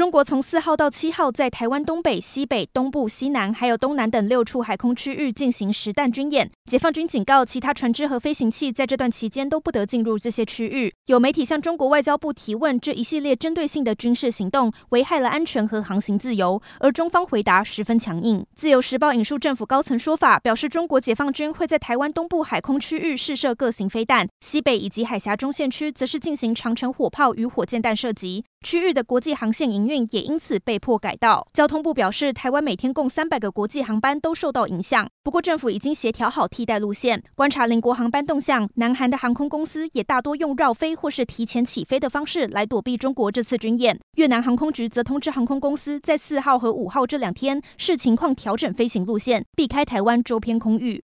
中国从四号到七号，在台湾东北、西北、东部、西南，还有东南等六处海空区域进行实弹军演。解放军警告，其他船只和飞行器在这段期间都不得进入这些区域。有媒体向中国外交部提问，这一系列针对性的军事行动危害了安全和航行自由，而中方回答十分强硬。自由时报引述政府高层说法，表示中国解放军会在台湾东部海空区域试射各型飞弹，西北以及海峡中线区则是进行长城火炮与火箭弹射击。区域的国际航线营运也因此被迫改道。交通部表示，台湾每天共三百个国际航班都受到影响。不过，政府已经协调好替代路线。观察邻国航班动向，南韩的航空公司也大多用绕飞或是提前起飞的方式来躲避中国这次军演。越南航空局则通知航空公司在四号和五号这两天视情况调整飞行路线，避开台湾周边空域。